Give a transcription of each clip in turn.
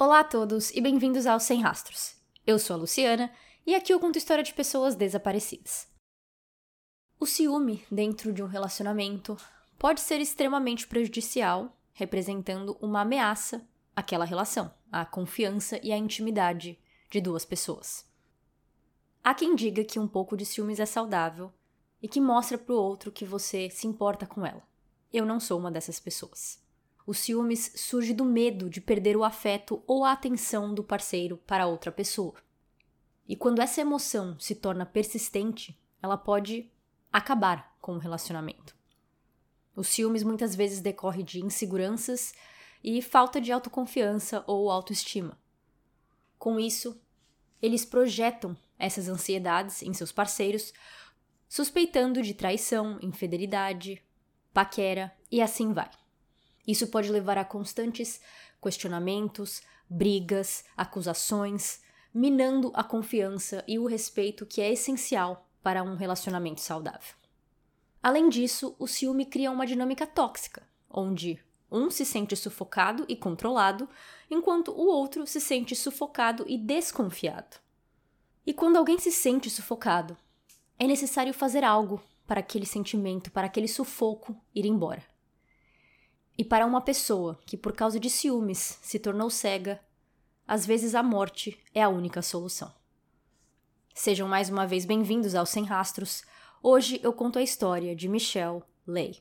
Olá a todos e bem-vindos ao Sem Rastros. Eu sou a Luciana e aqui eu conto história de pessoas desaparecidas. O ciúme dentro de um relacionamento pode ser extremamente prejudicial, representando uma ameaça àquela relação, à confiança e à intimidade de duas pessoas. Há quem diga que um pouco de ciúmes é saudável e que mostra para o outro que você se importa com ela. Eu não sou uma dessas pessoas. O ciúmes surge do medo de perder o afeto ou a atenção do parceiro para outra pessoa. E quando essa emoção se torna persistente, ela pode acabar com o relacionamento. O ciúmes muitas vezes decorre de inseguranças e falta de autoconfiança ou autoestima. Com isso, eles projetam essas ansiedades em seus parceiros, suspeitando de traição, infidelidade, paquera e assim vai. Isso pode levar a constantes questionamentos, brigas, acusações, minando a confiança e o respeito que é essencial para um relacionamento saudável. Além disso, o ciúme cria uma dinâmica tóxica, onde um se sente sufocado e controlado, enquanto o outro se sente sufocado e desconfiado. E quando alguém se sente sufocado, é necessário fazer algo para aquele sentimento, para aquele sufoco ir embora. E para uma pessoa que, por causa de ciúmes, se tornou cega, às vezes a morte é a única solução. Sejam mais uma vez bem-vindos ao Sem Rastros. Hoje eu conto a história de Michelle Lay.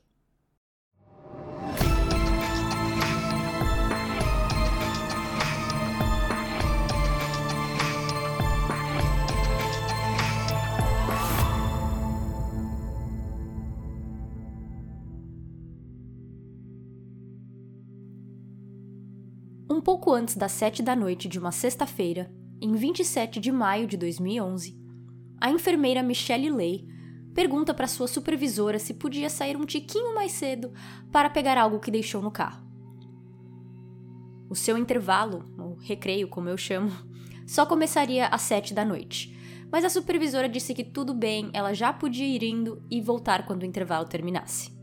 Pouco antes das sete da noite de uma sexta-feira, em 27 de maio de 2011, a enfermeira Michelle Lay pergunta para sua supervisora se podia sair um tiquinho mais cedo para pegar algo que deixou no carro. O seu intervalo, ou recreio como eu chamo, só começaria às sete da noite, mas a supervisora disse que tudo bem, ela já podia ir indo e voltar quando o intervalo terminasse.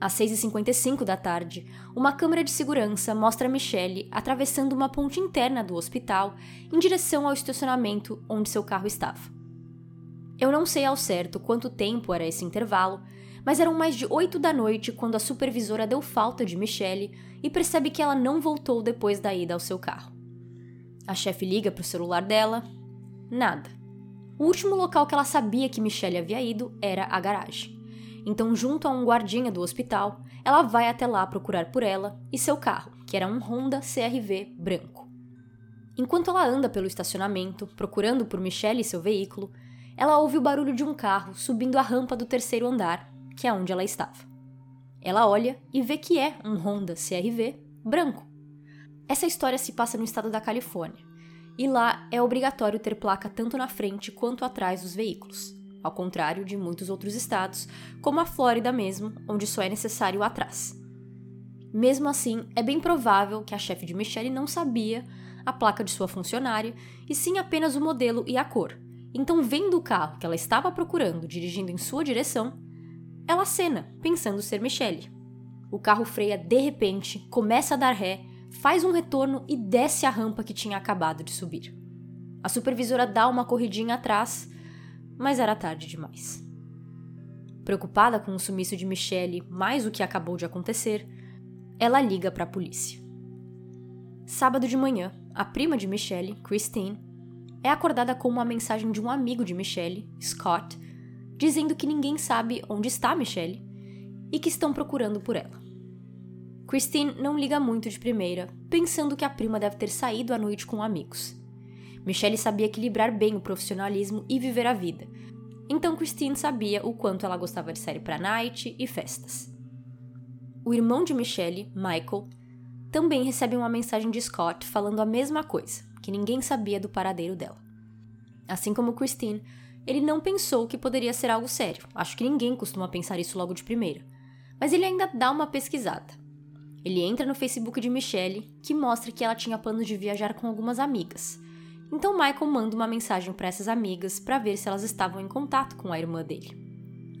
Às 6h55 da tarde, uma câmera de segurança mostra Michelle atravessando uma ponte interna do hospital em direção ao estacionamento onde seu carro estava. Eu não sei ao certo quanto tempo era esse intervalo, mas eram mais de 8 da noite quando a supervisora deu falta de Michelle e percebe que ela não voltou depois da ida ao seu carro. A chefe liga para o celular dela. Nada. O último local que ela sabia que Michelle havia ido era a garagem. Então, junto a um guardinha do hospital, ela vai até lá procurar por ela e seu carro, que era um Honda CRV branco. Enquanto ela anda pelo estacionamento, procurando por Michelle e seu veículo, ela ouve o barulho de um carro subindo a rampa do terceiro andar, que é onde ela estava. Ela olha e vê que é um Honda CRV branco. Essa história se passa no estado da Califórnia, e lá é obrigatório ter placa tanto na frente quanto atrás dos veículos ao contrário de muitos outros estados, como a Flórida mesmo, onde só é necessário atrás. Mesmo assim, é bem provável que a chefe de Michelle não sabia a placa de sua funcionária, e sim apenas o modelo e a cor. Então, vendo o carro que ela estava procurando dirigindo em sua direção, ela acena, pensando ser Michelle. O carro freia de repente, começa a dar ré, faz um retorno e desce a rampa que tinha acabado de subir. A supervisora dá uma corridinha atrás, mas era tarde demais. Preocupada com o sumiço de Michelle mais o que acabou de acontecer, ela liga para a polícia. Sábado de manhã, a prima de Michelle, Christine, é acordada com uma mensagem de um amigo de Michelle, Scott, dizendo que ninguém sabe onde está Michelle e que estão procurando por ela. Christine não liga muito de primeira, pensando que a prima deve ter saído à noite com amigos. Michelle sabia equilibrar bem o profissionalismo e viver a vida. Então Christine sabia o quanto ela gostava de sair para night e festas. O irmão de Michelle, Michael, também recebe uma mensagem de Scott falando a mesma coisa, que ninguém sabia do paradeiro dela. Assim como Christine, ele não pensou que poderia ser algo sério. Acho que ninguém costuma pensar isso logo de primeira. Mas ele ainda dá uma pesquisada. Ele entra no Facebook de Michelle, que mostra que ela tinha planos de viajar com algumas amigas. Então Michael manda uma mensagem para essas amigas para ver se elas estavam em contato com a irmã dele.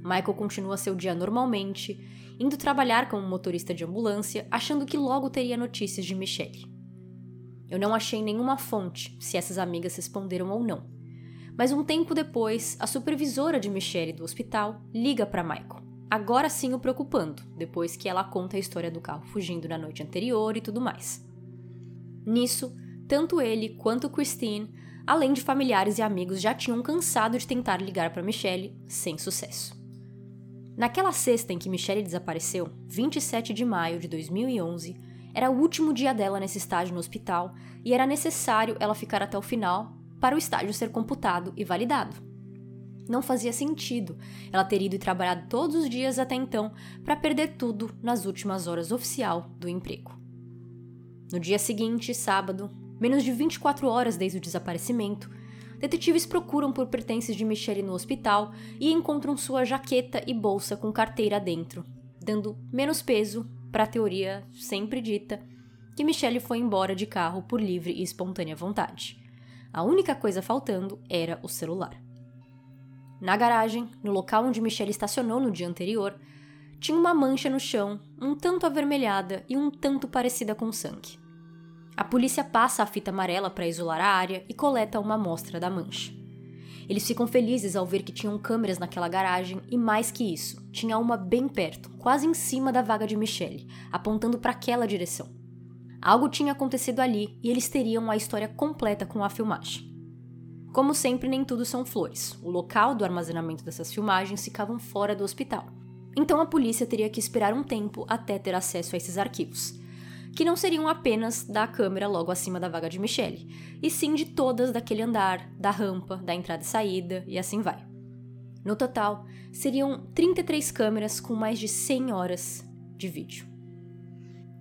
Michael continua seu dia normalmente, indo trabalhar como motorista de ambulância, achando que logo teria notícias de Michelle. Eu não achei nenhuma fonte se essas amigas responderam ou não. Mas um tempo depois, a supervisora de Michelle do hospital liga para Michael, agora sim o preocupando, depois que ela conta a história do carro fugindo na noite anterior e tudo mais. Nisso, tanto ele quanto Christine, além de familiares e amigos, já tinham cansado de tentar ligar para Michelle sem sucesso. Naquela sexta em que Michelle desapareceu, 27 de maio de 2011, era o último dia dela nesse estágio no hospital e era necessário ela ficar até o final para o estágio ser computado e validado. Não fazia sentido ela ter ido e trabalhado todos os dias até então para perder tudo nas últimas horas oficial do emprego. No dia seguinte, sábado, menos de 24 horas desde o desaparecimento, detetives procuram por pertences de Michelle no hospital e encontram sua jaqueta e bolsa com carteira dentro, dando menos peso para a teoria sempre dita que Michelle foi embora de carro por livre e espontânea vontade. A única coisa faltando era o celular. Na garagem, no local onde Michelle estacionou no dia anterior, tinha uma mancha no chão, um tanto avermelhada e um tanto parecida com sangue. A polícia passa a fita amarela para isolar a área e coleta uma amostra da mancha. Eles ficam felizes ao ver que tinham câmeras naquela garagem e mais que isso, tinha uma bem perto, quase em cima da vaga de Michelle, apontando para aquela direção. Algo tinha acontecido ali e eles teriam a história completa com a filmagem. Como sempre, nem tudo são flores. O local do armazenamento dessas filmagens ficavam fora do hospital. Então a polícia teria que esperar um tempo até ter acesso a esses arquivos que não seriam apenas da câmera logo acima da vaga de Michelle, e sim de todas daquele andar, da rampa, da entrada e saída, e assim vai. No total, seriam 33 câmeras com mais de 100 horas de vídeo.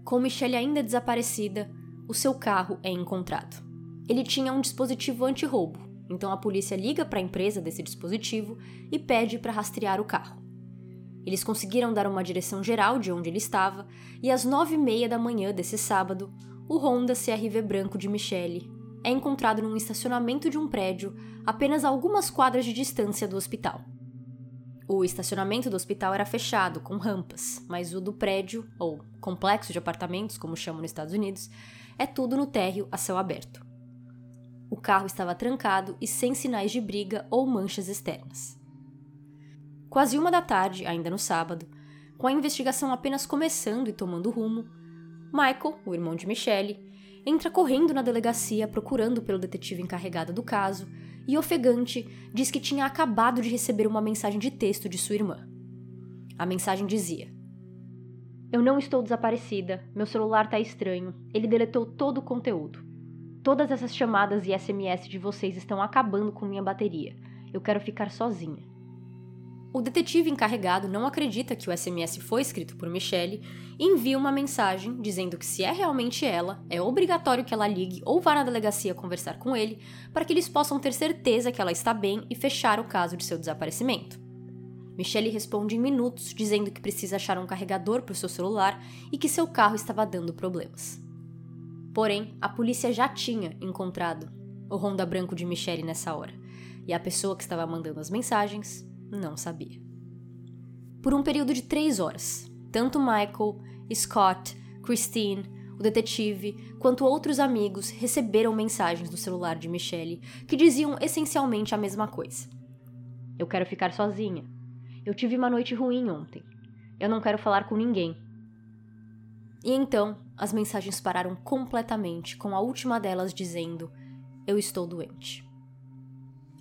Com Michelle ainda desaparecida, o seu carro é encontrado. Ele tinha um dispositivo anti-roubo, então a polícia liga para a empresa desse dispositivo e pede para rastrear o carro. Eles conseguiram dar uma direção geral de onde ele estava, e às nove e meia da manhã desse sábado, o Honda CRV branco de Michelle é encontrado num estacionamento de um prédio apenas algumas quadras de distância do hospital. O estacionamento do hospital era fechado, com rampas, mas o do prédio, ou complexo de apartamentos, como chamam nos Estados Unidos, é tudo no térreo a céu aberto. O carro estava trancado e sem sinais de briga ou manchas externas. Quase uma da tarde, ainda no sábado, com a investigação apenas começando e tomando rumo, Michael, o irmão de Michelle, entra correndo na delegacia procurando pelo detetive encarregado do caso e, ofegante, diz que tinha acabado de receber uma mensagem de texto de sua irmã. A mensagem dizia: Eu não estou desaparecida, meu celular está estranho, ele deletou todo o conteúdo. Todas essas chamadas e SMS de vocês estão acabando com minha bateria. Eu quero ficar sozinha. O detetive encarregado não acredita que o SMS foi escrito por Michelle e envia uma mensagem dizendo que se é realmente ela, é obrigatório que ela ligue ou vá na delegacia conversar com ele para que eles possam ter certeza que ela está bem e fechar o caso de seu desaparecimento. Michelle responde em minutos dizendo que precisa achar um carregador para o seu celular e que seu carro estava dando problemas. Porém, a polícia já tinha encontrado o Honda branco de Michelle nessa hora, e a pessoa que estava mandando as mensagens não sabia. Por um período de três horas, tanto Michael, Scott, Christine, o detetive, quanto outros amigos receberam mensagens do celular de Michelle que diziam essencialmente a mesma coisa. Eu quero ficar sozinha. Eu tive uma noite ruim ontem. Eu não quero falar com ninguém. E então, as mensagens pararam completamente, com a última delas dizendo: Eu estou doente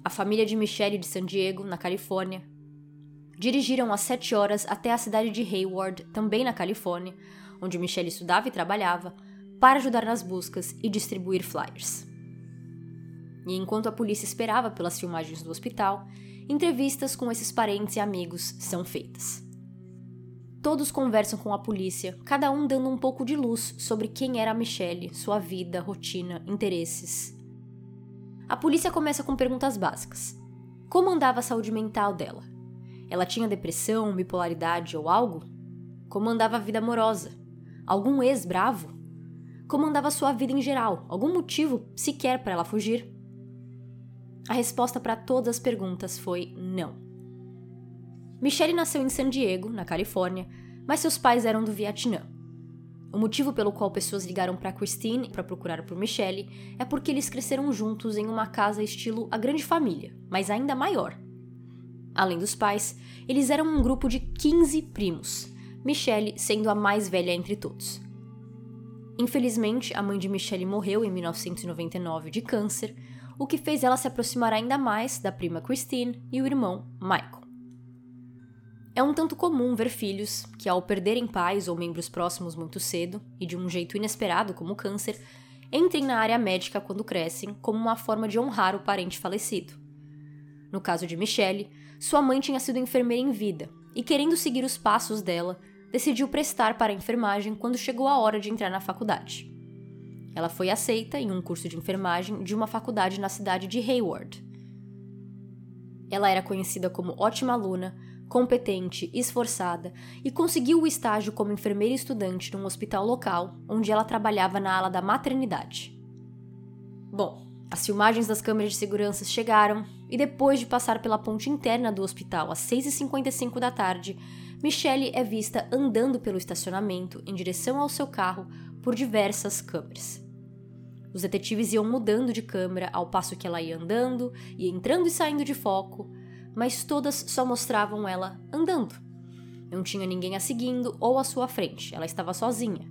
a família de Michelle de San Diego, na Califórnia, dirigiram às 7 horas até a cidade de Hayward, também na Califórnia, onde Michelle estudava e trabalhava, para ajudar nas buscas e distribuir flyers. E enquanto a polícia esperava pelas filmagens do hospital, entrevistas com esses parentes e amigos são feitas. Todos conversam com a polícia, cada um dando um pouco de luz sobre quem era a Michelle, sua vida, rotina, interesses a polícia começa com perguntas básicas. Como andava a saúde mental dela? Ela tinha depressão, bipolaridade ou algo? Como andava a vida amorosa? Algum ex bravo? Como andava sua vida em geral? Algum motivo sequer para ela fugir? A resposta para todas as perguntas foi não. Michelle nasceu em San Diego, na Califórnia, mas seus pais eram do Vietnã. O motivo pelo qual pessoas ligaram para Christine para procurar por Michelle é porque eles cresceram juntos em uma casa estilo a grande família, mas ainda maior. Além dos pais, eles eram um grupo de 15 primos, Michelle sendo a mais velha entre todos. Infelizmente, a mãe de Michelle morreu em 1999 de câncer, o que fez ela se aproximar ainda mais da prima Christine e o irmão Michael. É um tanto comum ver filhos que, ao perderem pais ou membros próximos muito cedo, e de um jeito inesperado como o câncer, entrem na área médica quando crescem como uma forma de honrar o parente falecido. No caso de Michelle, sua mãe tinha sido enfermeira em vida e, querendo seguir os passos dela, decidiu prestar para a enfermagem quando chegou a hora de entrar na faculdade. Ela foi aceita em um curso de enfermagem de uma faculdade na cidade de Hayward. Ela era conhecida como ótima aluna, competente, esforçada e conseguiu o estágio como enfermeira estudante num hospital local, onde ela trabalhava na ala da maternidade. Bom, as filmagens das câmeras de segurança chegaram e depois de passar pela ponte interna do hospital às 6h55 da tarde, Michelle é vista andando pelo estacionamento em direção ao seu carro por diversas câmeras. Os detetives iam mudando de câmera ao passo que ela ia andando e entrando e saindo de foco, mas todas só mostravam ela andando. Não tinha ninguém a seguindo ou à sua frente, ela estava sozinha.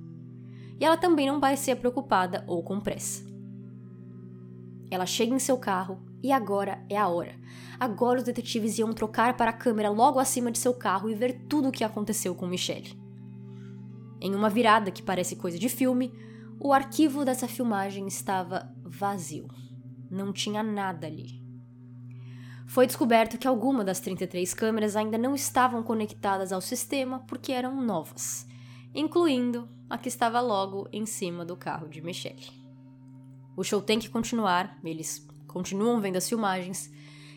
E ela também não parecia preocupada ou com pressa. Ela chega em seu carro e agora é a hora. Agora os detetives iam trocar para a câmera logo acima de seu carro e ver tudo o que aconteceu com Michelle. Em uma virada que parece coisa de filme, o arquivo dessa filmagem estava vazio. Não tinha nada ali foi descoberto que algumas das 33 câmeras ainda não estavam conectadas ao sistema porque eram novas, incluindo a que estava logo em cima do carro de Michelle. O show tem que continuar, eles continuam vendo as filmagens,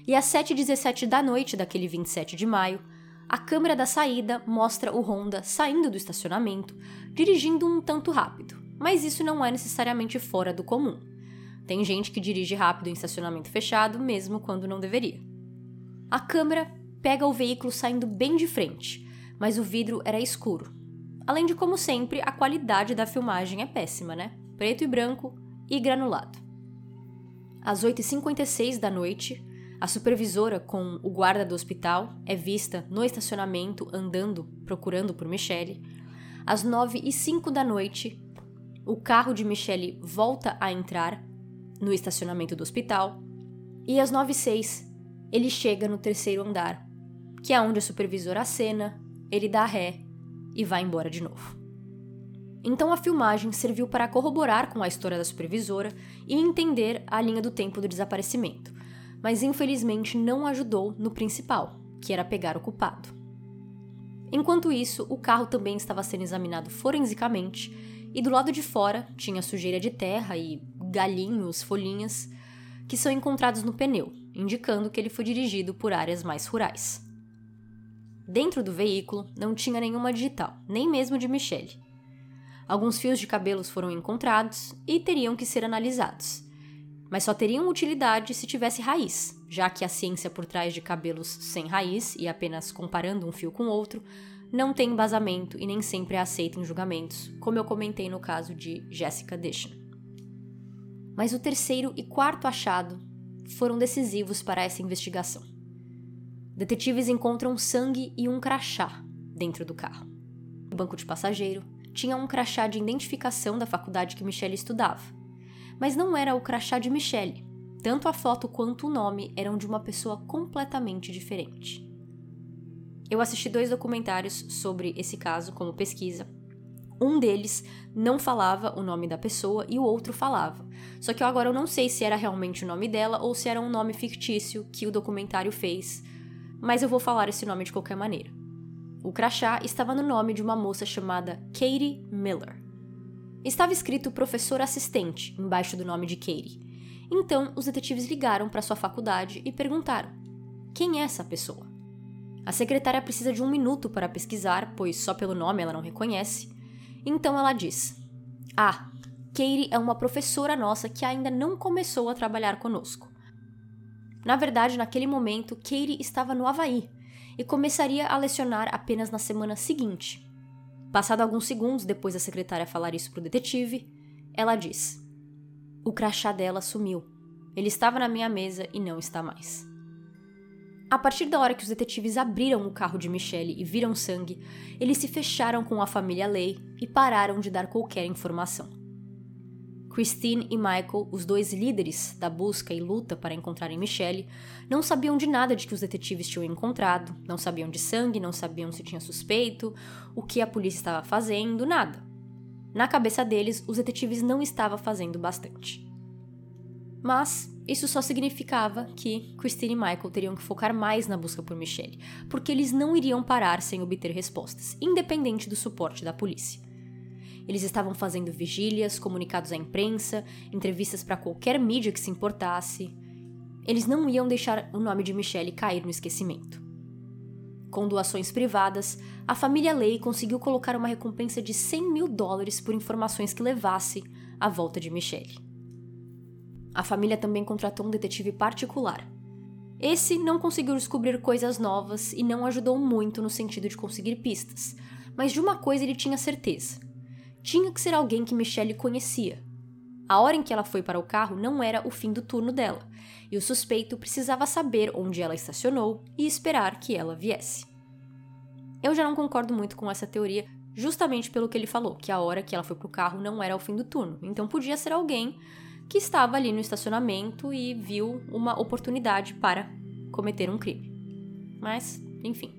e às 7h17 da noite daquele 27 de maio, a câmera da saída mostra o Honda saindo do estacionamento, dirigindo um tanto rápido, mas isso não é necessariamente fora do comum. Tem gente que dirige rápido em estacionamento fechado, mesmo quando não deveria. A câmera pega o veículo saindo bem de frente, mas o vidro era escuro. Além de, como sempre, a qualidade da filmagem é péssima, né? Preto e branco e granulado. Às 8h56 da noite, a supervisora com o guarda do hospital é vista no estacionamento andando, procurando por Michelle. Às 9h05 da noite, o carro de Michelle volta a entrar no estacionamento do hospital. E às 9h06, ele chega no terceiro andar, que é onde a supervisora acena, ele dá ré e vai embora de novo. Então a filmagem serviu para corroborar com a história da supervisora e entender a linha do tempo do desaparecimento, mas infelizmente não ajudou no principal, que era pegar o culpado. Enquanto isso, o carro também estava sendo examinado forensicamente e do lado de fora tinha sujeira de terra e galinhos, folhinhas, que são encontrados no pneu, indicando que ele foi dirigido por áreas mais rurais. Dentro do veículo não tinha nenhuma digital, nem mesmo de Michelle. Alguns fios de cabelos foram encontrados e teriam que ser analisados, mas só teriam utilidade se tivesse raiz, já que a ciência por trás de cabelos sem raiz e apenas comparando um fio com outro não tem embasamento e nem sempre é aceita em julgamentos, como eu comentei no caso de Jessica Dishon. Mas o terceiro e quarto achado foram decisivos para essa investigação. Detetives encontram sangue e um crachá dentro do carro. O banco de passageiro tinha um crachá de identificação da faculdade que Michelle estudava, mas não era o crachá de Michelle. Tanto a foto quanto o nome eram de uma pessoa completamente diferente. Eu assisti dois documentários sobre esse caso como pesquisa um deles não falava o nome da pessoa e o outro falava. Só que eu agora eu não sei se era realmente o nome dela ou se era um nome fictício que o documentário fez, mas eu vou falar esse nome de qualquer maneira. O crachá estava no nome de uma moça chamada Katie Miller. Estava escrito professor assistente embaixo do nome de Katie. Então, os detetives ligaram para sua faculdade e perguntaram: quem é essa pessoa? A secretária precisa de um minuto para pesquisar, pois só pelo nome ela não reconhece, então ela diz: Ah, Katie é uma professora nossa que ainda não começou a trabalhar conosco. Na verdade, naquele momento, Katie estava no Havaí e começaria a lecionar apenas na semana seguinte. Passado alguns segundos depois da secretária falar isso para o detetive, ela diz: O crachá dela sumiu. Ele estava na minha mesa e não está mais. A partir da hora que os detetives abriram o carro de Michelle e viram sangue, eles se fecharam com a família Lay e pararam de dar qualquer informação. Christine e Michael, os dois líderes da busca e luta para encontrarem Michelle, não sabiam de nada de que os detetives tinham encontrado, não sabiam de sangue, não sabiam se tinha suspeito, o que a polícia estava fazendo, nada. Na cabeça deles, os detetives não estavam fazendo bastante. Mas isso só significava que Christine e Michael teriam que focar mais na busca por Michelle, porque eles não iriam parar sem obter respostas, independente do suporte da polícia. Eles estavam fazendo vigílias, comunicados à imprensa, entrevistas para qualquer mídia que se importasse. Eles não iam deixar o nome de Michelle cair no esquecimento. Com doações privadas, a família Lay conseguiu colocar uma recompensa de 100 mil dólares por informações que levasse à volta de Michelle. A família também contratou um detetive particular. Esse não conseguiu descobrir coisas novas e não ajudou muito no sentido de conseguir pistas, mas de uma coisa ele tinha certeza: tinha que ser alguém que Michelle conhecia. A hora em que ela foi para o carro não era o fim do turno dela, e o suspeito precisava saber onde ela estacionou e esperar que ela viesse. Eu já não concordo muito com essa teoria, justamente pelo que ele falou, que a hora que ela foi para o carro não era o fim do turno. Então podia ser alguém que estava ali no estacionamento e viu uma oportunidade para cometer um crime. Mas, enfim.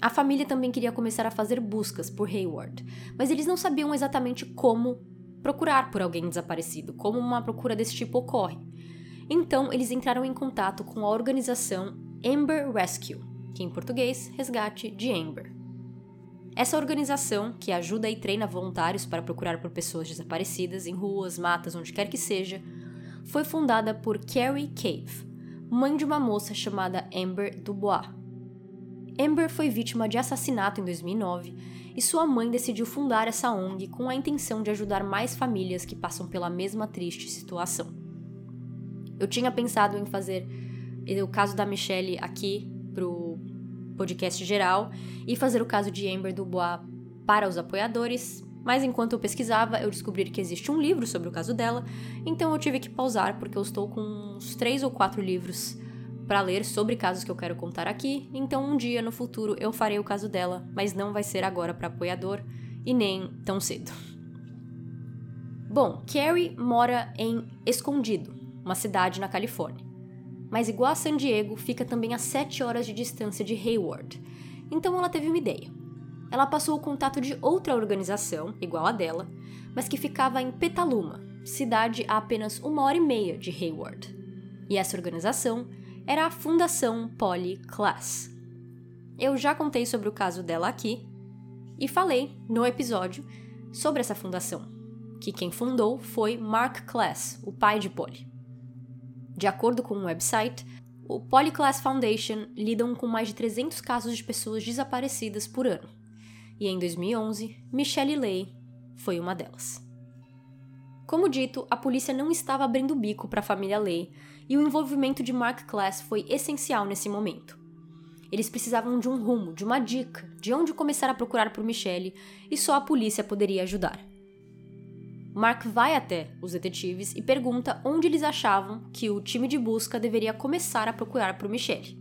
A família também queria começar a fazer buscas por Hayward, mas eles não sabiam exatamente como procurar por alguém desaparecido, como uma procura desse tipo ocorre. Então, eles entraram em contato com a organização Amber Rescue, que em português, Resgate de Amber. Essa organização, que ajuda e treina voluntários para procurar por pessoas desaparecidas em ruas, matas, onde quer que seja, foi fundada por Carrie Cave, mãe de uma moça chamada Amber Dubois. Amber foi vítima de assassinato em 2009 e sua mãe decidiu fundar essa ONG com a intenção de ajudar mais famílias que passam pela mesma triste situação. Eu tinha pensado em fazer o caso da Michelle aqui pro podcast geral e fazer o caso de Amber Dubois para os apoiadores, mas enquanto eu pesquisava, eu descobri que existe um livro sobre o caso dela, então eu tive que pausar porque eu estou com uns três ou quatro livros para ler sobre casos que eu quero contar aqui, então um dia no futuro eu farei o caso dela, mas não vai ser agora para apoiador e nem tão cedo. Bom, Carrie mora em Escondido, uma cidade na Califórnia. Mas igual a San Diego, fica também a 7 horas de distância de Hayward. Então ela teve uma ideia. Ela passou o contato de outra organização, igual a dela, mas que ficava em Petaluma, cidade a apenas uma hora e meia de Hayward. E essa organização era a Fundação Poly Class. Eu já contei sobre o caso dela aqui e falei no episódio sobre essa fundação, que quem fundou foi Mark Class, o pai de Polly. De acordo com o um website, o Polyclass Foundation lidam com mais de 300 casos de pessoas desaparecidas por ano. E em 2011, Michelle Lay foi uma delas. Como dito, a polícia não estava abrindo o bico para a família Lay e o envolvimento de Mark Class foi essencial nesse momento. Eles precisavam de um rumo, de uma dica, de onde começar a procurar por Michelle e só a polícia poderia ajudar. Mark vai até os detetives e pergunta onde eles achavam que o time de busca deveria começar a procurar por Michelle.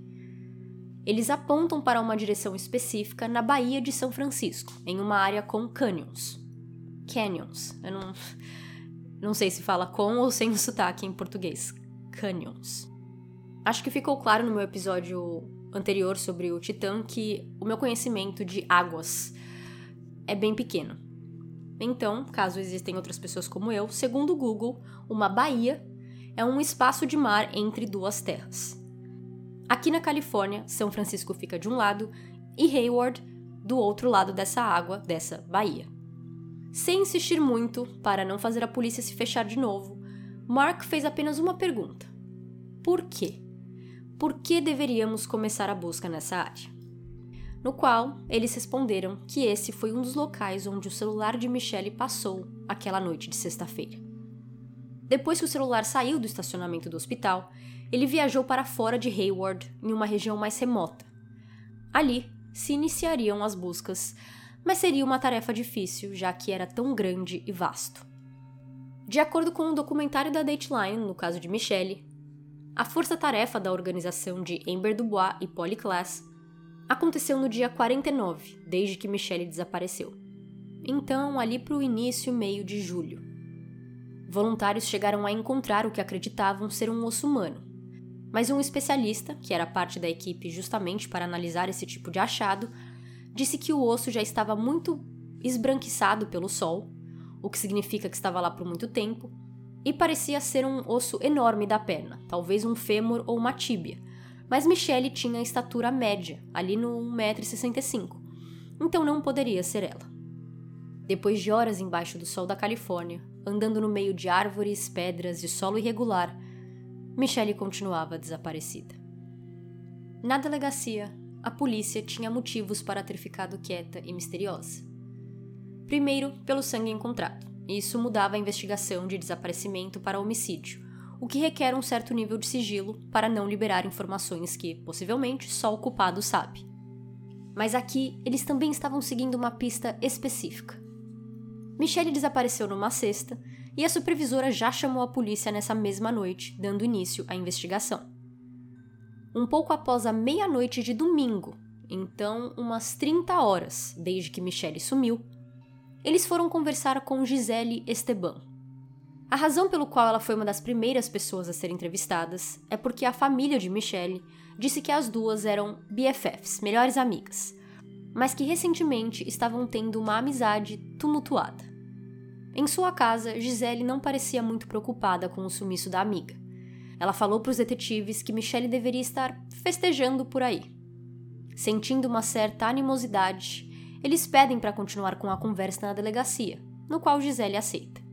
Eles apontam para uma direção específica na Baía de São Francisco, em uma área com canyons. Canyons. Eu não, não sei se fala com ou sem sotaque em português. Canyons. Acho que ficou claro no meu episódio anterior sobre o Titã que o meu conhecimento de águas é bem pequeno. Então, caso existem outras pessoas como eu, segundo o Google, uma baía é um espaço de mar entre duas terras. Aqui na Califórnia, São Francisco fica de um lado e Hayward do outro lado dessa água, dessa baía. Sem insistir muito, para não fazer a polícia se fechar de novo, Mark fez apenas uma pergunta: Por quê? Por que deveríamos começar a busca nessa área? No qual eles responderam que esse foi um dos locais onde o celular de Michelle passou aquela noite de sexta-feira. Depois que o celular saiu do estacionamento do hospital, ele viajou para fora de Hayward, em uma região mais remota. Ali se iniciariam as buscas mas seria uma tarefa difícil, já que era tão grande e vasto. De acordo com um documentário da Dateline, no caso de Michelle, a força-tarefa da organização de Amber Dubois e Polly Class aconteceu no dia 49, desde que Michelle desapareceu. Então, ali para o início meio de julho. Voluntários chegaram a encontrar o que acreditavam ser um osso humano, mas um especialista, que era parte da equipe justamente para analisar esse tipo de achado, disse que o osso já estava muito esbranquiçado pelo sol, o que significa que estava lá por muito tempo, e parecia ser um osso enorme da perna, talvez um fêmur ou uma tíbia. Mas Michelle tinha a estatura média, ali no 1,65m, então não poderia ser ela. Depois de horas embaixo do sol da Califórnia, andando no meio de árvores, pedras e solo irregular, Michelle continuava desaparecida. Na delegacia, a polícia tinha motivos para ter ficado quieta e misteriosa. Primeiro, pelo sangue encontrado. Isso mudava a investigação de desaparecimento para homicídio, o que requer um certo nível de sigilo para não liberar informações que, possivelmente, só o culpado sabe. Mas aqui eles também estavam seguindo uma pista específica. Michelle desapareceu numa sexta e a supervisora já chamou a polícia nessa mesma noite, dando início à investigação. Um pouco após a meia-noite de domingo, então umas 30 horas desde que Michelle sumiu, eles foram conversar com Gisele Esteban. A razão pelo qual ela foi uma das primeiras pessoas a ser entrevistadas é porque a família de Michelle disse que as duas eram BFFs, melhores amigas, mas que recentemente estavam tendo uma amizade tumultuada. Em sua casa, Gisele não parecia muito preocupada com o sumiço da amiga. Ela falou para os detetives que Michelle deveria estar festejando por aí. Sentindo uma certa animosidade, eles pedem para continuar com a conversa na delegacia, no qual Gisele aceita.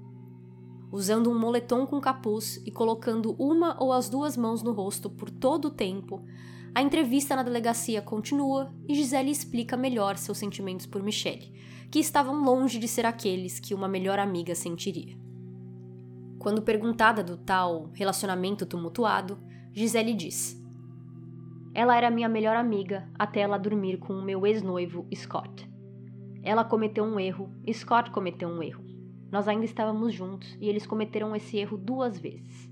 Usando um moletom com capuz e colocando uma ou as duas mãos no rosto por todo o tempo, a entrevista na delegacia continua e Gisele explica melhor seus sentimentos por Michelle, que estavam longe de ser aqueles que uma melhor amiga sentiria. Quando perguntada do tal relacionamento tumultuado, Gisele diz: Ela era minha melhor amiga até ela dormir com o meu ex-noivo Scott. Ela cometeu um erro, Scott cometeu um erro. Nós ainda estávamos juntos e eles cometeram esse erro duas vezes.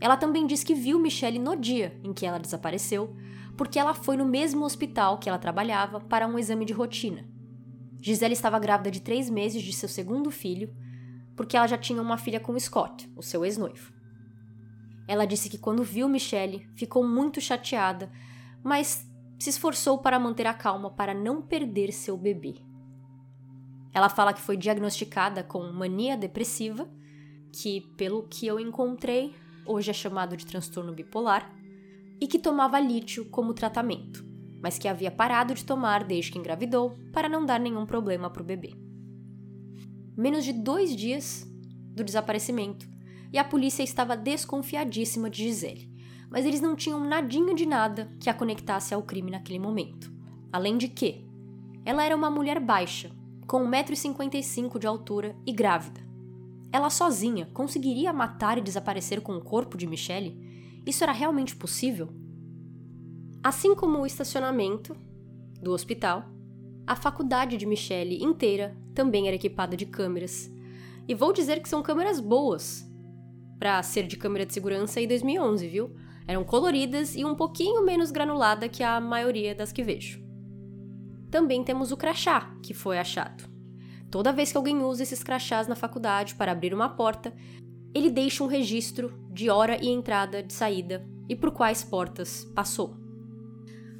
Ela também diz que viu Michelle no dia em que ela desapareceu, porque ela foi no mesmo hospital que ela trabalhava para um exame de rotina. Gisele estava grávida de três meses de seu segundo filho, porque ela já tinha uma filha com Scott, o seu ex-noivo. Ela disse que quando viu Michelle, ficou muito chateada, mas se esforçou para manter a calma para não perder seu bebê. Ela fala que foi diagnosticada com mania depressiva, que, pelo que eu encontrei, hoje é chamado de transtorno bipolar, e que tomava lítio como tratamento, mas que havia parado de tomar desde que engravidou para não dar nenhum problema para o bebê. Menos de dois dias do desaparecimento, e a polícia estava desconfiadíssima de Gisele mas eles não tinham nadinha de nada que a conectasse ao crime naquele momento. Além de que, ela era uma mulher baixa, com 1,55m de altura e grávida. Ela sozinha conseguiria matar e desaparecer com o corpo de Michelle? Isso era realmente possível? Assim como o estacionamento do hospital, a faculdade de Michelle inteira também era equipada de câmeras. E vou dizer que são câmeras boas para ser de câmera de segurança em 2011, viu? Eram coloridas e um pouquinho menos granulada que a maioria das que vejo. Também temos o crachá, que foi achado. Toda vez que alguém usa esses crachás na faculdade para abrir uma porta, ele deixa um registro de hora e entrada de saída e por quais portas passou.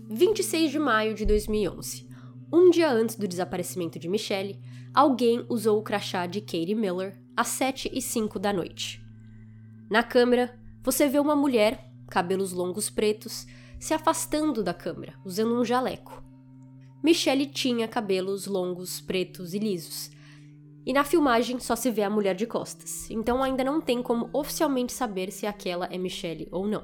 26 de maio de 2011. Um dia antes do desaparecimento de Michelle, alguém usou o crachá de Katie Miller às 7 e 5 da noite. Na câmera, você vê uma mulher cabelos longos pretos, se afastando da câmera, usando um jaleco. Michelle tinha cabelos longos, pretos e lisos. E na filmagem só se vê a mulher de costas, então ainda não tem como oficialmente saber se aquela é Michelle ou não.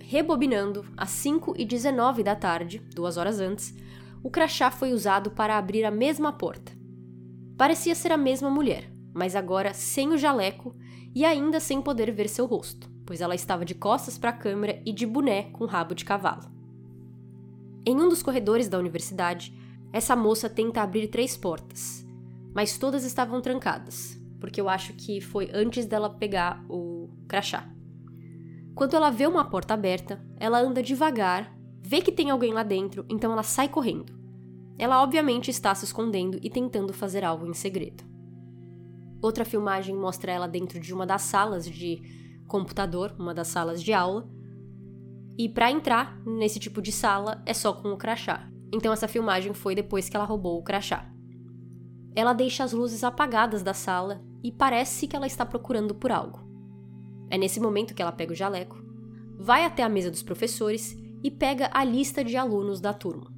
Rebobinando, às 5 e 19 da tarde, duas horas antes, o crachá foi usado para abrir a mesma porta. Parecia ser a mesma mulher, mas agora sem o jaleco e ainda sem poder ver seu rosto pois ela estava de costas para a câmera e de boné com rabo de cavalo. Em um dos corredores da universidade, essa moça tenta abrir três portas, mas todas estavam trancadas, porque eu acho que foi antes dela pegar o crachá. Quando ela vê uma porta aberta, ela anda devagar, vê que tem alguém lá dentro, então ela sai correndo. Ela obviamente está se escondendo e tentando fazer algo em segredo. Outra filmagem mostra ela dentro de uma das salas de computador, uma das salas de aula. E para entrar nesse tipo de sala é só com o crachá. Então essa filmagem foi depois que ela roubou o crachá. Ela deixa as luzes apagadas da sala e parece que ela está procurando por algo. É nesse momento que ela pega o jaleco, vai até a mesa dos professores e pega a lista de alunos da turma,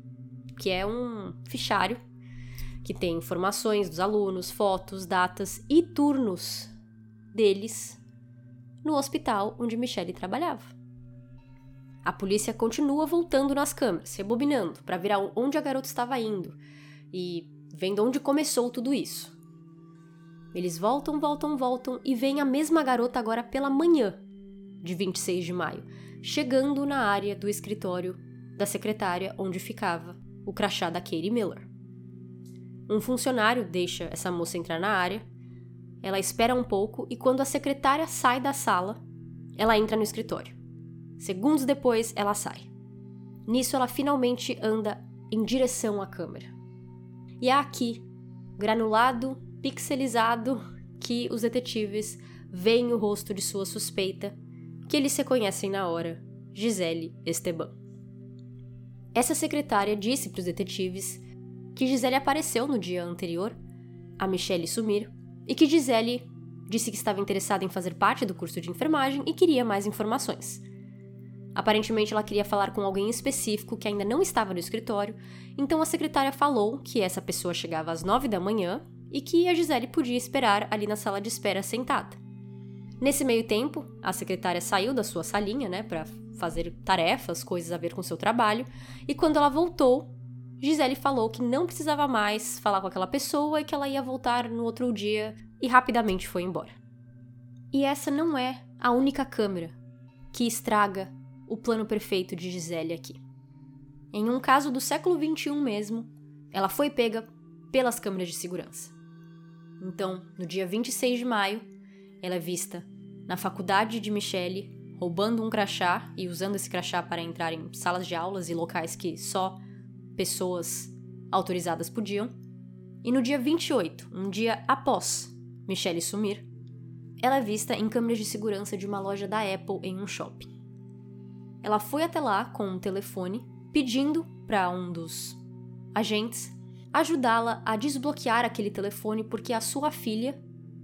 que é um fichário que tem informações dos alunos, fotos, datas e turnos deles no hospital onde Michelle trabalhava. A polícia continua voltando nas câmeras, rebobinando para ver onde a garota estava indo e vendo onde começou tudo isso. Eles voltam, voltam, voltam e veem a mesma garota agora pela manhã de 26 de maio, chegando na área do escritório da secretária onde ficava o crachá da Katie Miller. Um funcionário deixa essa moça entrar na área, ela espera um pouco e quando a secretária sai da sala, ela entra no escritório. Segundos depois, ela sai. Nisso, ela finalmente anda em direção à câmera. E é aqui, granulado, pixelizado, que os detetives veem o rosto de sua suspeita, que eles reconhecem na hora, Gisele Esteban. Essa secretária disse para os detetives que Gisele apareceu no dia anterior a Michelle sumir e que Gisele disse que estava interessada em fazer parte do curso de enfermagem e queria mais informações. Aparentemente, ela queria falar com alguém específico que ainda não estava no escritório, então a secretária falou que essa pessoa chegava às nove da manhã e que a Gisele podia esperar ali na sala de espera sentada. Nesse meio tempo, a secretária saiu da sua salinha, né, para fazer tarefas, coisas a ver com seu trabalho, e quando ela voltou, Gisele falou que não precisava mais falar com aquela pessoa e que ela ia voltar no outro dia e rapidamente foi embora. E essa não é a única câmera que estraga o plano perfeito de Gisele aqui. Em um caso do século XXI mesmo, ela foi pega pelas câmeras de segurança. Então, no dia 26 de maio, ela é vista na faculdade de Michelle roubando um crachá e usando esse crachá para entrar em salas de aulas e locais que só pessoas autorizadas podiam. E no dia 28, um dia após Michelle sumir, ela é vista em câmeras de segurança de uma loja da Apple em um shopping. Ela foi até lá com um telefone, pedindo para um dos agentes ajudá-la a desbloquear aquele telefone porque a sua filha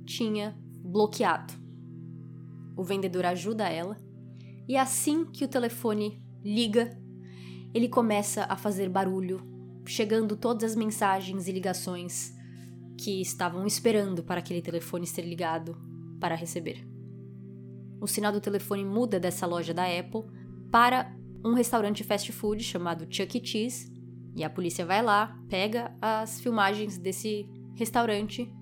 tinha bloqueado. O vendedor ajuda ela e assim que o telefone liga, ele começa a fazer barulho, chegando todas as mensagens e ligações que estavam esperando para aquele telefone ser ligado para receber. O sinal do telefone muda dessa loja da Apple para um restaurante fast food chamado Chuck E. Cheese, e a polícia vai lá, pega as filmagens desse restaurante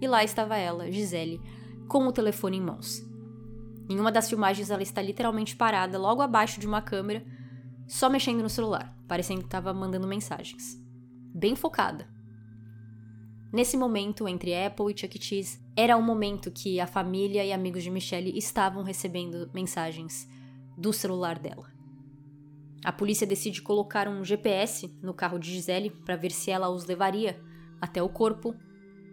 e lá estava ela, Gisele, com o telefone em mãos. Em uma das filmagens ela está literalmente parada logo abaixo de uma câmera só mexendo no celular, parecendo que estava mandando mensagens. Bem focada. Nesse momento, entre Apple e Chuck E. Cheese, era um momento que a família e amigos de Michelle estavam recebendo mensagens do celular dela. A polícia decide colocar um GPS no carro de Gisele para ver se ela os levaria até o corpo,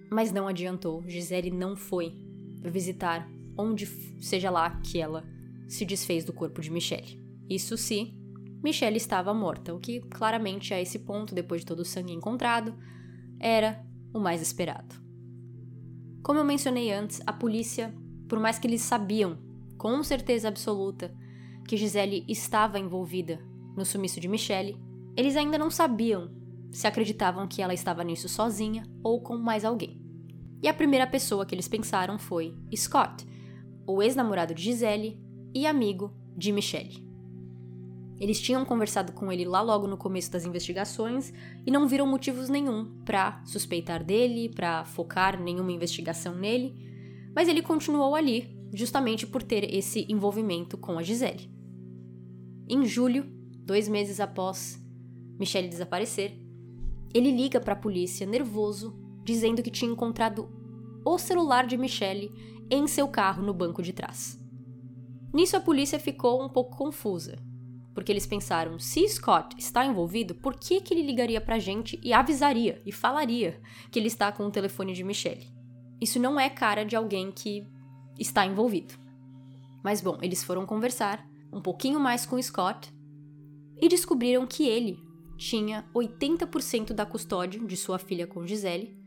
mas não adiantou. Gisele não foi visitar onde seja lá que ela se desfez do corpo de Michelle. Isso se Michelle estava morta, o que claramente a esse ponto, depois de todo o sangue encontrado, era o mais esperado. Como eu mencionei antes, a polícia, por mais que eles sabiam com certeza absoluta que Gisele estava envolvida no sumiço de Michelle, eles ainda não sabiam se acreditavam que ela estava nisso sozinha ou com mais alguém. E a primeira pessoa que eles pensaram foi Scott, o ex-namorado de Gisele e amigo de Michelle. Eles tinham conversado com ele lá logo no começo das investigações e não viram motivos nenhum para suspeitar dele, para focar nenhuma investigação nele, mas ele continuou ali, justamente por ter esse envolvimento com a Gisele. Em julho, dois meses após Michelle desaparecer, ele liga para a polícia nervoso, dizendo que tinha encontrado o celular de Michelle em seu carro no banco de trás. Nisso a polícia ficou um pouco confusa, porque eles pensaram: se Scott está envolvido, por que, que ele ligaria pra gente e avisaria e falaria que ele está com o telefone de Michelle? Isso não é cara de alguém que está envolvido. Mas bom, eles foram conversar um pouquinho mais com Scott e descobriram que ele tinha 80% da custódia de sua filha com Gisele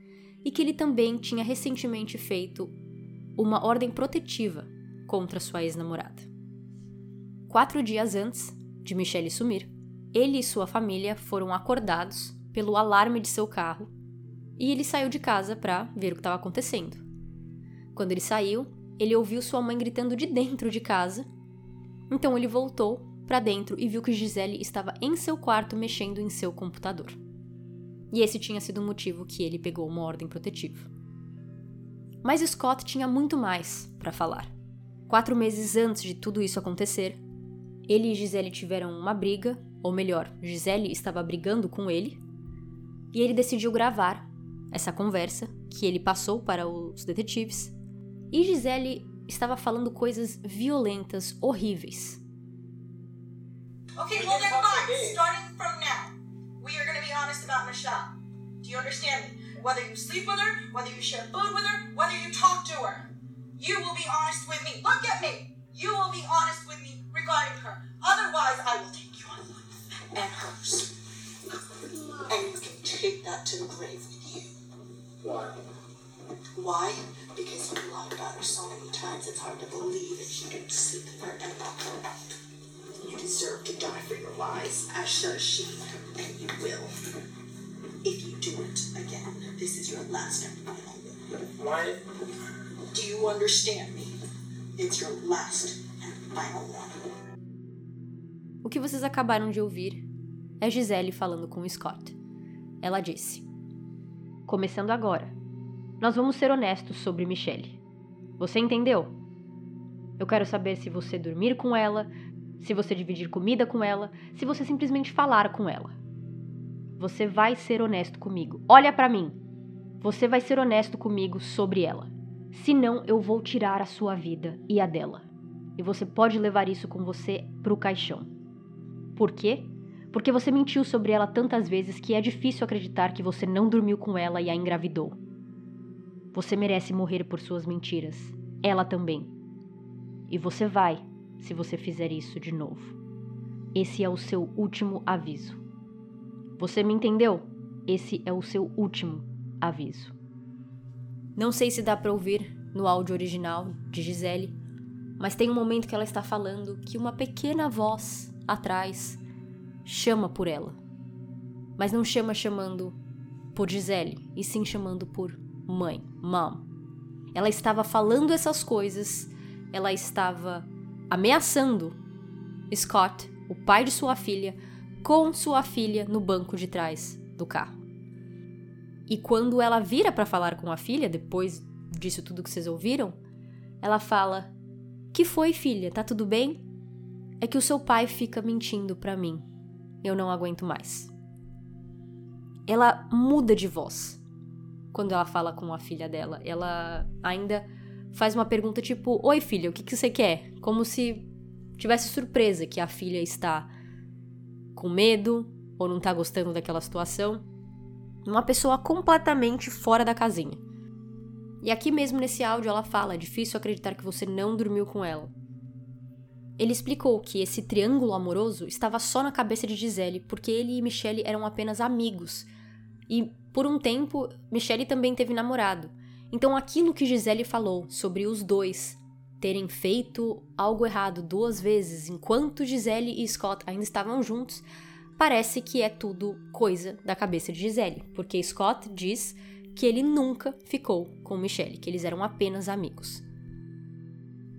e que ele também tinha recentemente feito uma ordem protetiva contra sua ex-namorada. Quatro dias antes de Michelle sumir, ele e sua família foram acordados pelo alarme de seu carro e ele saiu de casa para ver o que estava acontecendo. Quando ele saiu, ele ouviu sua mãe gritando de dentro de casa. Então ele voltou para dentro e viu que Gisele estava em seu quarto mexendo em seu computador. E esse tinha sido o motivo que ele pegou uma ordem protetiva. Mas Scott tinha muito mais para falar. Quatro meses antes de tudo isso acontecer, ele e Gisele tiveram uma briga, ou melhor, Gisele estava brigando com ele, e ele decidiu gravar essa conversa que ele passou para os detetives. E Gisele estava falando coisas violentas, horríveis. Okay, well then fine. Starting from now, we are going to be honest about Michelle. Do you understand me? Whether you sleep with her, whether you share food with her, whether you talk to her, you will be honest with me. Look at me. You will be honest with me regarding her. Otherwise, I will take your life and hers. And you can take that to the grave with you. Why? Why? Because you lied about her so many times, it's hard to believe that you can sleep with her and not her. You deserve to die for your lies, as does she, and you will. If you do it again, this is your last and final. Why? Do you understand me? It's your last and final one. O que vocês acabaram de ouvir é Gisele falando com Scott. Ela disse: Começando agora, nós vamos ser honestos sobre Michelle. Você entendeu? Eu quero saber se você dormir com ela, se você dividir comida com ela, se você simplesmente falar com ela. Você vai ser honesto comigo. Olha para mim. Você vai ser honesto comigo sobre ela. Senão eu vou tirar a sua vida e a dela. E você pode levar isso com você pro caixão. Por quê? Porque você mentiu sobre ela tantas vezes que é difícil acreditar que você não dormiu com ela e a engravidou. Você merece morrer por suas mentiras. Ela também. E você vai, se você fizer isso de novo. Esse é o seu último aviso. Você me entendeu? Esse é o seu último aviso. Não sei se dá para ouvir no áudio original de Gisele, mas tem um momento que ela está falando que uma pequena voz atrás chama por ela. Mas não chama chamando por Gisele, e sim chamando por mãe, mom. Ela estava falando essas coisas, ela estava ameaçando Scott, o pai de sua filha, com sua filha no banco de trás do carro. E quando ela vira para falar com a filha, depois disso tudo que vocês ouviram, ela fala: "Que foi, filha? Tá tudo bem? É que o seu pai fica mentindo para mim. Eu não aguento mais." Ela muda de voz quando ela fala com a filha dela. Ela ainda faz uma pergunta tipo: "Oi, filha, o que que você quer?" Como se tivesse surpresa que a filha está com medo ou não tá gostando daquela situação. Uma pessoa completamente fora da casinha. E aqui mesmo nesse áudio ela fala: é difícil acreditar que você não dormiu com ela. Ele explicou que esse triângulo amoroso estava só na cabeça de Gisele, porque ele e Michelle eram apenas amigos. E por um tempo, Michelle também teve namorado. Então aquilo que Gisele falou sobre os dois terem feito algo errado duas vezes enquanto Gisele e Scott ainda estavam juntos, parece que é tudo coisa da cabeça de Gisele, porque Scott diz que ele nunca ficou com Michelle, que eles eram apenas amigos.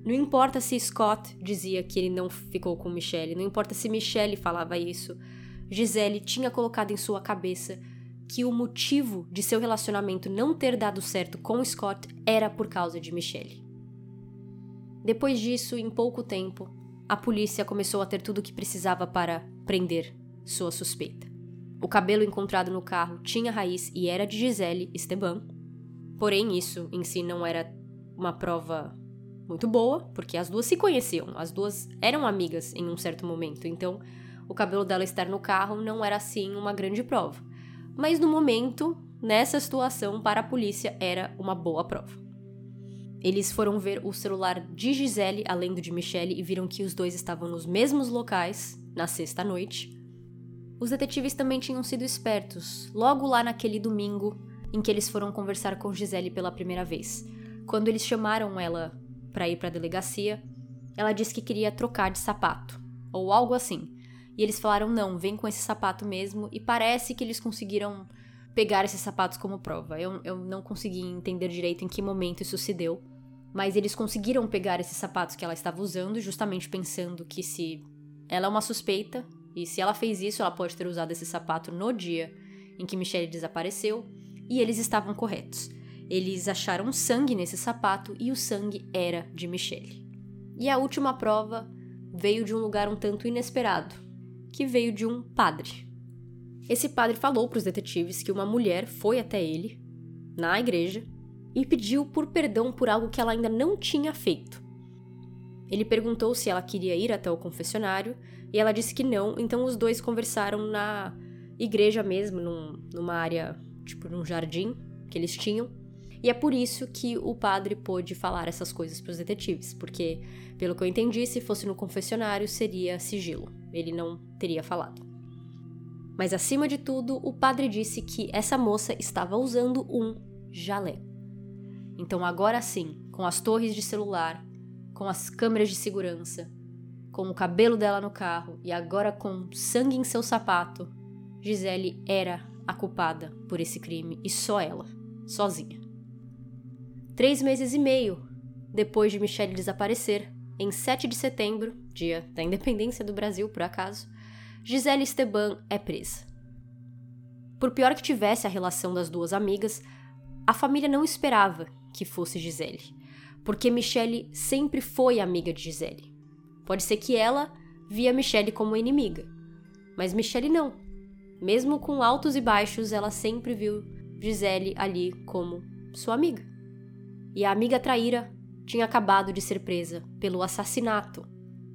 Não importa se Scott dizia que ele não ficou com Michelle, não importa se Michelle falava isso, Gisele tinha colocado em sua cabeça que o motivo de seu relacionamento não ter dado certo com Scott era por causa de Michelle. Depois disso, em pouco tempo, a polícia começou a ter tudo o que precisava para prender sua suspeita. O cabelo encontrado no carro tinha raiz e era de Gisele Esteban. Porém, isso em si não era uma prova muito boa, porque as duas se conheciam, as duas eram amigas em um certo momento, então o cabelo dela estar no carro não era assim uma grande prova. Mas no momento, nessa situação, para a polícia era uma boa prova. Eles foram ver o celular de Gisele, além do de Michelle, e viram que os dois estavam nos mesmos locais na sexta noite. Os detetives também tinham sido espertos, logo lá naquele domingo em que eles foram conversar com Gisele pela primeira vez. Quando eles chamaram ela para ir para a delegacia, ela disse que queria trocar de sapato, ou algo assim. E eles falaram: não, vem com esse sapato mesmo, e parece que eles conseguiram pegar esses sapatos como prova. Eu, eu não consegui entender direito em que momento isso se deu, mas eles conseguiram pegar esses sapatos que ela estava usando, justamente pensando que se ela é uma suspeita, e se ela fez isso, ela pode ter usado esse sapato no dia em que Michelle desapareceu, e eles estavam corretos. Eles acharam sangue nesse sapato e o sangue era de Michelle. E a última prova veio de um lugar um tanto inesperado, que veio de um padre. Esse padre falou para os detetives que uma mulher foi até ele, na igreja, e pediu por perdão por algo que ela ainda não tinha feito. Ele perguntou se ela queria ir até o confessionário e ela disse que não, então os dois conversaram na igreja mesmo, num, numa área, tipo num jardim que eles tinham. E é por isso que o padre pôde falar essas coisas para os detetives, porque, pelo que eu entendi, se fosse no confessionário seria sigilo. Ele não teria falado. Mas acima de tudo, o padre disse que essa moça estava usando um jaleco. Então agora sim, com as torres de celular, com as câmeras de segurança, com o cabelo dela no carro e agora com sangue em seu sapato, Gisele era a culpada por esse crime e só ela, sozinha. Três meses e meio depois de Michelle desaparecer, em 7 de setembro, dia da independência do Brasil, por acaso, Gisele Esteban é presa. Por pior que tivesse a relação das duas amigas, a família não esperava que fosse Gisele, porque Michelle sempre foi amiga de Gisele. Pode ser que ela via Michelle como inimiga, mas Michelle não. Mesmo com altos e baixos, ela sempre viu Gisele ali como sua amiga. E a amiga traíra tinha acabado de ser presa pelo assassinato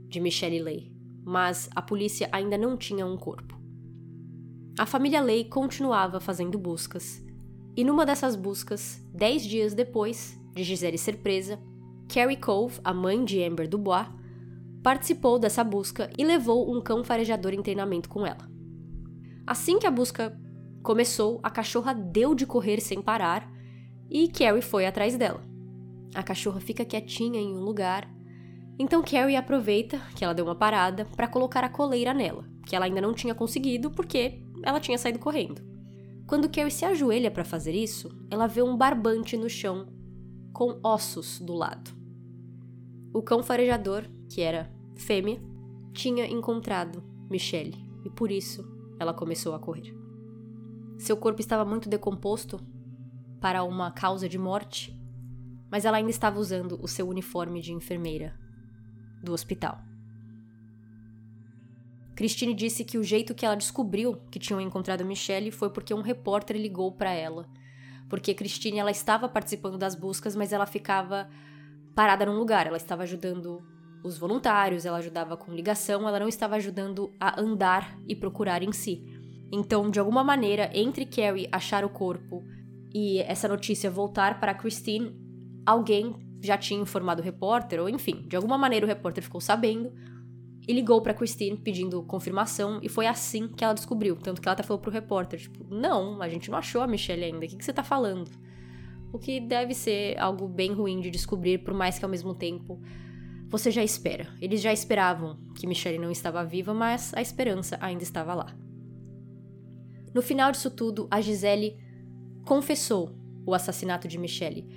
de Michelle Lay, mas a polícia ainda não tinha um corpo. A família Lay continuava fazendo buscas e numa dessas buscas, dez dias depois de Gisele ser presa, Carrie Cove, a mãe de Amber Dubois, participou dessa busca e levou um cão farejador em treinamento com ela. Assim que a busca começou, a cachorra deu de correr sem parar e Carrie foi atrás dela. A cachorra fica quietinha em um lugar, então Carrie aproveita que ela deu uma parada para colocar a coleira nela, que ela ainda não tinha conseguido porque ela tinha saído correndo. Quando Carrie se ajoelha para fazer isso, ela vê um barbante no chão com ossos do lado. O cão farejador, que era fêmea, tinha encontrado Michelle e por isso ela começou a correr. Seu corpo estava muito decomposto para uma causa de morte, mas ela ainda estava usando o seu uniforme de enfermeira do hospital. Christine disse que o jeito que ela descobriu que tinham encontrado Michelle foi porque um repórter ligou para ela. Porque Christine ela estava participando das buscas, mas ela ficava parada num lugar, ela estava ajudando os voluntários, ela ajudava com ligação, ela não estava ajudando a andar e procurar em si. Então, de alguma maneira, entre Carrie achar o corpo e essa notícia voltar para Christine, alguém já tinha informado o repórter, ou enfim, de alguma maneira o repórter ficou sabendo, e ligou para Christine pedindo confirmação e foi assim que ela descobriu, tanto que ela até falou pro repórter, tipo, não, a gente não achou a Michelle ainda, o que, que você tá falando? O que deve ser algo bem ruim de descobrir, por mais que ao mesmo tempo você já espera. Eles já esperavam que Michelle não estava viva, mas a esperança ainda estava lá. No final disso tudo, a Gisele confessou o assassinato de Michelle,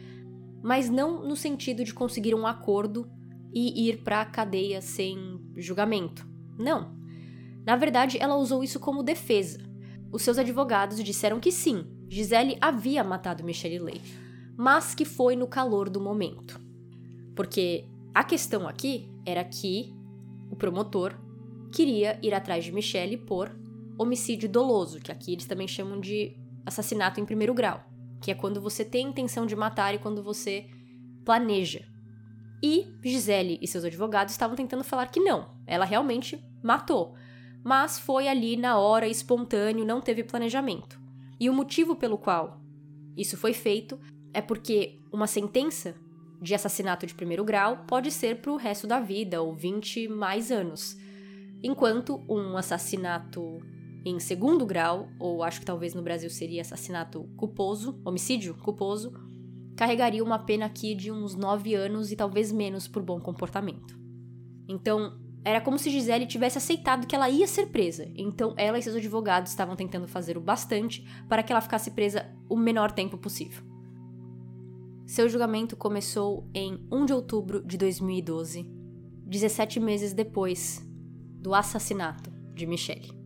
mas não no sentido de conseguir um acordo e ir para a cadeia sem julgamento. Não. Na verdade, ela usou isso como defesa. Os seus advogados disseram que sim, Gisele havia matado Michelle Lay, mas que foi no calor do momento. Porque a questão aqui era que o promotor queria ir atrás de Michelle por homicídio doloso, que aqui eles também chamam de assassinato em primeiro grau, que é quando você tem intenção de matar e quando você planeja. E Gisele e seus advogados estavam tentando falar que não, ela realmente matou, mas foi ali na hora, espontâneo, não teve planejamento. E o motivo pelo qual isso foi feito é porque uma sentença de assassinato de primeiro grau pode ser para o resto da vida, ou 20 mais anos. Enquanto um assassinato em segundo grau, ou acho que talvez no Brasil seria assassinato culposo, homicídio culposo, carregaria uma pena aqui de uns 9 anos e talvez menos por bom comportamento. Então, era como se Gisele tivesse aceitado que ela ia ser presa, então ela e seus advogados estavam tentando fazer o bastante para que ela ficasse presa o menor tempo possível. Seu julgamento começou em 1 de outubro de 2012, 17 meses depois do assassinato de Michelle.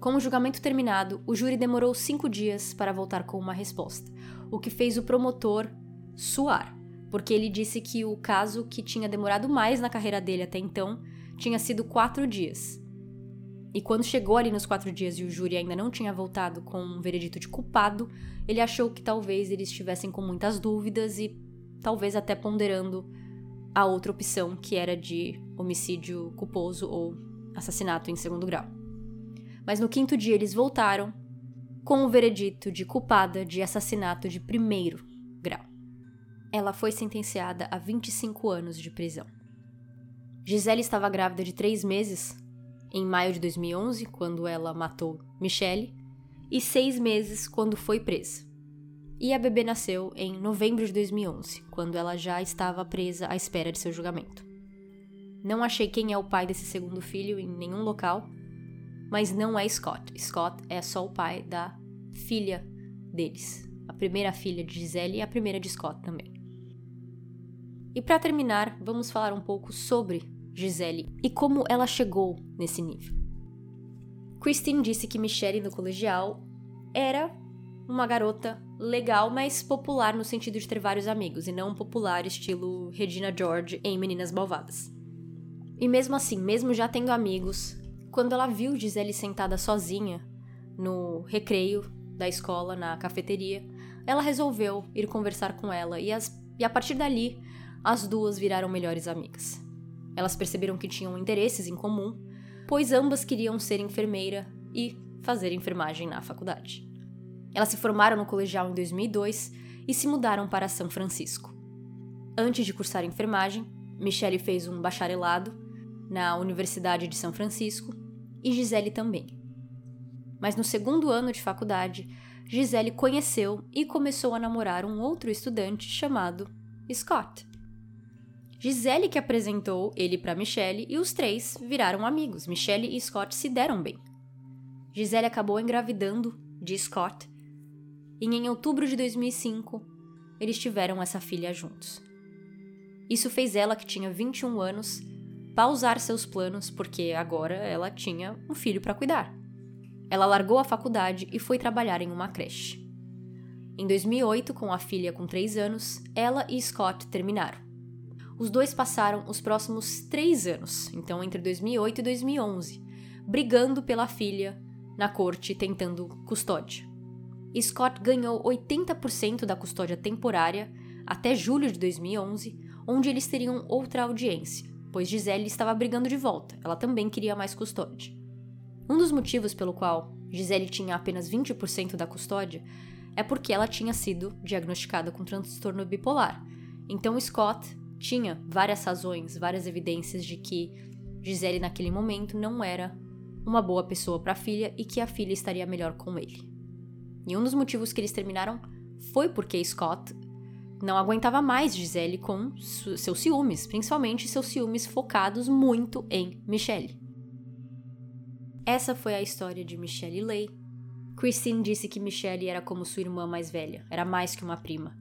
Com o julgamento terminado, o júri demorou cinco dias para voltar com uma resposta, o que fez o promotor suar, porque ele disse que o caso que tinha demorado mais na carreira dele até então tinha sido quatro dias. E quando chegou ali nos quatro dias e o júri ainda não tinha voltado com um veredito de culpado, ele achou que talvez eles estivessem com muitas dúvidas e talvez até ponderando a outra opção, que era de homicídio culposo ou assassinato em segundo grau. Mas no quinto dia eles voltaram com o veredito de culpada de assassinato de primeiro grau. Ela foi sentenciada a 25 anos de prisão. Gisele estava grávida de três meses em maio de 2011, quando ela matou Michelle, e seis meses quando foi presa. E a bebê nasceu em novembro de 2011, quando ela já estava presa à espera de seu julgamento. Não achei quem é o pai desse segundo filho em nenhum local, mas não é Scott. Scott é só o pai da filha deles, a primeira filha de Gisele e a primeira de Scott também. E para terminar, vamos falar um pouco sobre Gisele e como ela chegou nesse nível. Christine disse que Michelle no colegial era uma garota legal, mas popular no sentido de ter vários amigos, e não popular estilo Regina George em Meninas Malvadas. E mesmo assim, mesmo já tendo amigos, quando ela viu Gisele sentada sozinha no recreio da escola, na cafeteria, ela resolveu ir conversar com ela e, as, e a partir dali as duas viraram melhores amigas. Elas perceberam que tinham interesses em comum, pois ambas queriam ser enfermeira e fazer enfermagem na faculdade. Elas se formaram no colegial em 2002 e se mudaram para São Francisco. Antes de cursar enfermagem, Michelle fez um bacharelado na Universidade de São Francisco e Gisele também. Mas no segundo ano de faculdade, Gisele conheceu e começou a namorar um outro estudante chamado Scott. Gisele que apresentou ele para Michelle e os três viraram amigos. Michelle e Scott se deram bem. Gisele acabou engravidando de Scott e em outubro de 2005 eles tiveram essa filha juntos. Isso fez ela, que tinha 21 anos, pausar seus planos porque agora ela tinha um filho para cuidar. Ela largou a faculdade e foi trabalhar em uma creche. Em 2008, com a filha com 3 anos, ela e Scott terminaram os dois passaram os próximos três anos, então entre 2008 e 2011, brigando pela filha na corte tentando custódia. Scott ganhou 80% da custódia temporária até julho de 2011, onde eles teriam outra audiência, pois Gisele estava brigando de volta, ela também queria mais custódia. Um dos motivos pelo qual Gisele tinha apenas 20% da custódia é porque ela tinha sido diagnosticada com transtorno bipolar. Então Scott tinha várias razões, várias evidências de que Gisele naquele momento não era uma boa pessoa para a filha e que a filha estaria melhor com ele. E um dos motivos que eles terminaram foi porque Scott não aguentava mais Gisele com seus ciúmes, principalmente seus ciúmes focados muito em Michelle. Essa foi a história de Michelle Lay. Christine disse que Michelle era como sua irmã mais velha, era mais que uma prima.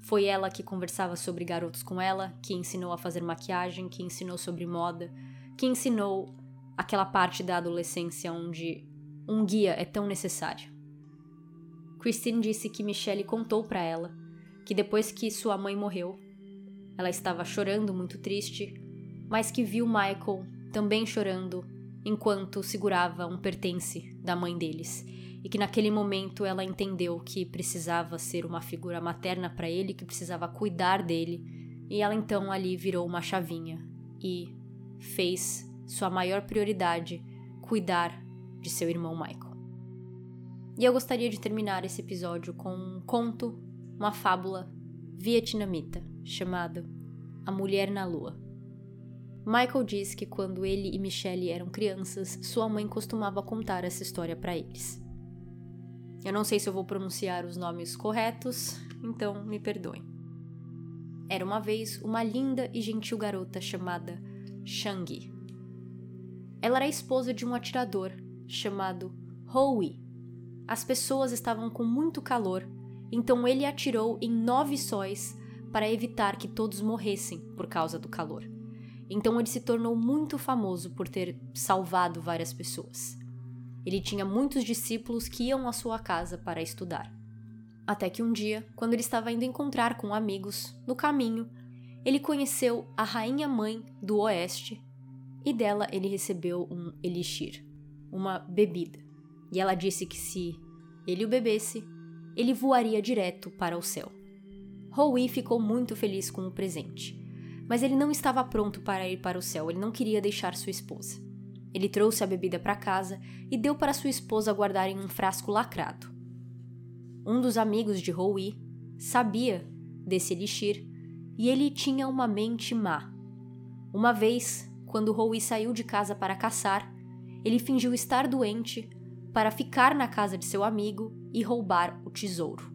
Foi ela que conversava sobre garotos com ela, que ensinou a fazer maquiagem, que ensinou sobre moda, que ensinou aquela parte da adolescência onde um guia é tão necessário. Christine disse que Michelle contou para ela que depois que sua mãe morreu, ela estava chorando muito triste, mas que viu Michael também chorando enquanto segurava um pertence da mãe deles, e que naquele momento ela entendeu que precisava ser uma figura materna para ele, que precisava cuidar dele, e ela então ali virou uma chavinha e fez sua maior prioridade cuidar de seu irmão Michael. E eu gostaria de terminar esse episódio com um conto, uma fábula vietnamita chamado A Mulher na Lua. Michael diz que quando ele e Michelle eram crianças, sua mãe costumava contar essa história para eles. Eu não sei se eu vou pronunciar os nomes corretos, então me perdoem. Era uma vez uma linda e gentil garota chamada Shangyi. Ela era esposa de um atirador chamado Howie. As pessoas estavam com muito calor, então ele atirou em nove sóis para evitar que todos morressem por causa do calor. Então ele se tornou muito famoso por ter salvado várias pessoas. Ele tinha muitos discípulos que iam à sua casa para estudar. Até que um dia, quando ele estava indo encontrar com amigos, no caminho, ele conheceu a rainha mãe do Oeste e dela ele recebeu um elixir, uma bebida. E ela disse que se ele o bebesse, ele voaria direto para o céu. Howie ficou muito feliz com o presente mas ele não estava pronto para ir para o céu, ele não queria deixar sua esposa. Ele trouxe a bebida para casa e deu para sua esposa guardar em um frasco lacrado. Um dos amigos de Howie sabia desse elixir e ele tinha uma mente má. Uma vez, quando Howie saiu de casa para caçar, ele fingiu estar doente para ficar na casa de seu amigo e roubar o tesouro.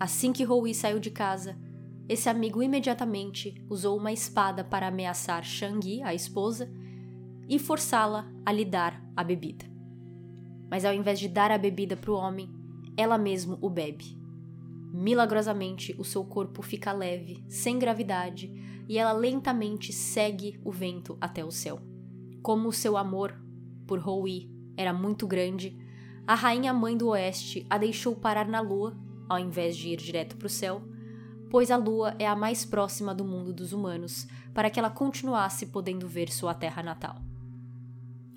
Assim que Howie saiu de casa, esse amigo imediatamente usou uma espada para ameaçar Shang-Yi, a esposa, e forçá-la a lhe dar a bebida. Mas ao invés de dar a bebida para o homem, ela mesmo o bebe. Milagrosamente, o seu corpo fica leve, sem gravidade, e ela lentamente segue o vento até o céu. Como o seu amor por Houi era muito grande, a rainha mãe do oeste a deixou parar na lua, ao invés de ir direto para o céu, pois a lua é a mais próxima do mundo dos humanos, para que ela continuasse podendo ver sua terra natal.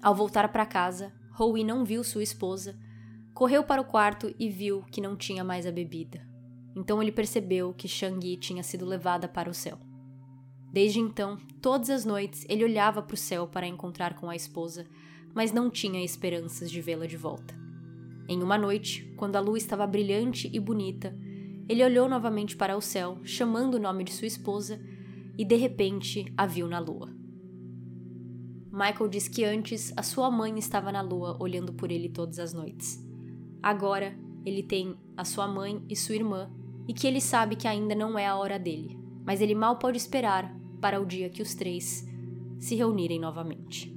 Ao voltar para casa, Howie não viu sua esposa, correu para o quarto e viu que não tinha mais a bebida. Então ele percebeu que Shang-Yi tinha sido levada para o céu. Desde então, todas as noites ele olhava para o céu para encontrar com a esposa, mas não tinha esperanças de vê-la de volta. Em uma noite, quando a lua estava brilhante e bonita, ele olhou novamente para o céu, chamando o nome de sua esposa, e de repente a viu na lua. Michael diz que antes a sua mãe estava na lua olhando por ele todas as noites. Agora ele tem a sua mãe e sua irmã e que ele sabe que ainda não é a hora dele, mas ele mal pode esperar para o dia que os três se reunirem novamente.